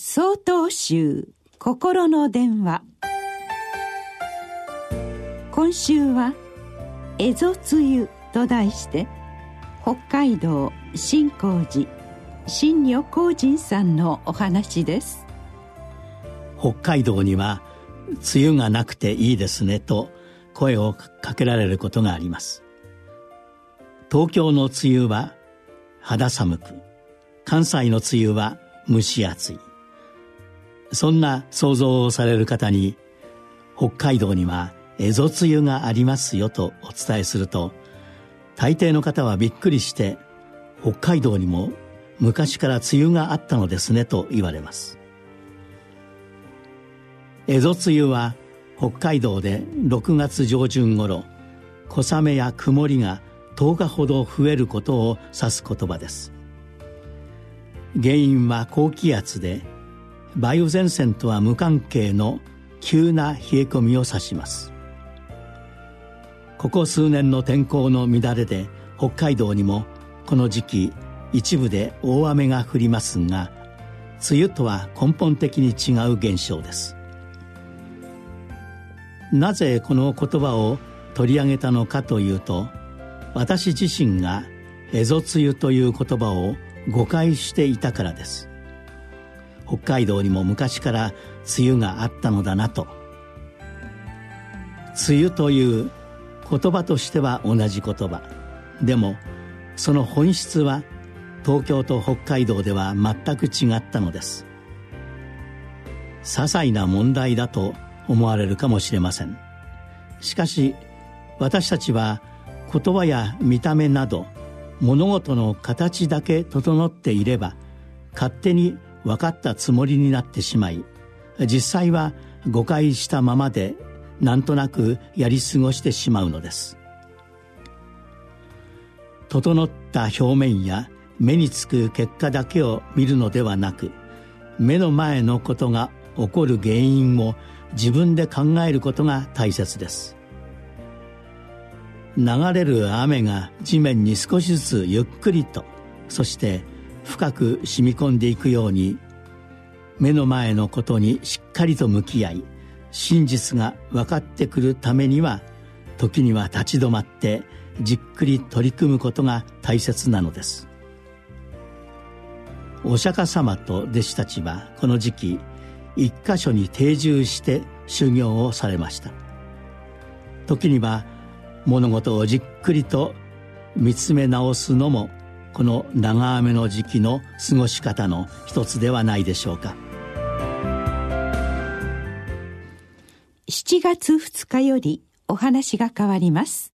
総統集心の電話。今週は「蝦夷梅雨」と題して北海道新光寺新女光人さんのお話です。北海道には梅雨がなくていいですねと声をかけられることがあります。東京の梅雨は肌寒く関西の梅雨は蒸し暑い。そんな想像をされる方に北海道には蝦夷梅雨がありますよとお伝えすると大抵の方はびっくりして北海道にも昔から梅雨があったのですねと言われます。蝦夷梅雨は北海道で6月上旬頃小雨や曇りが10日ほど増えることを指す言葉です。原因は高気圧で梅雨前線とは無関係の急な冷え込みを指します。ここ数年の天候の乱れで北海道にもこの時期一部で大雨が降りますが梅雨とは根本的に違う現象です。なぜこの言葉を取り上げたのかというと私自身が蝦夷梅雨という言葉を誤解していたからです。北海道にも昔から梅雨があったのだなと。梅雨という言葉としては同じ言葉。でもその本質は東京と北海道では全く違ったのです。些細な問題だと思われるかもしれません。しかし私たちは言葉や見た目など物事の形だけ整っていれば勝手に分かったつもりになってしまい実際は誤解したままでなんとなくやり過ごしてしまうのです。整った表面や目につく結果だけを見るのではなく目の前のことが起こる原因を自分で考えることが大切です。流れる雨が地面に少しずつゆっくりとそして深く染み込んでいくように目の前のことにしっかりと向き合い真実が分かってくるためには時には立ち止まってじっくり取り組むことが大切なのです。お釈迦様と弟子たちはこの時期一箇所に定住して修行をされました。時には物事をじっくりと見つめ直すのもこの長雨の時期の過ごし方の一つではないでしょうか。7月2日よりお話が変わります。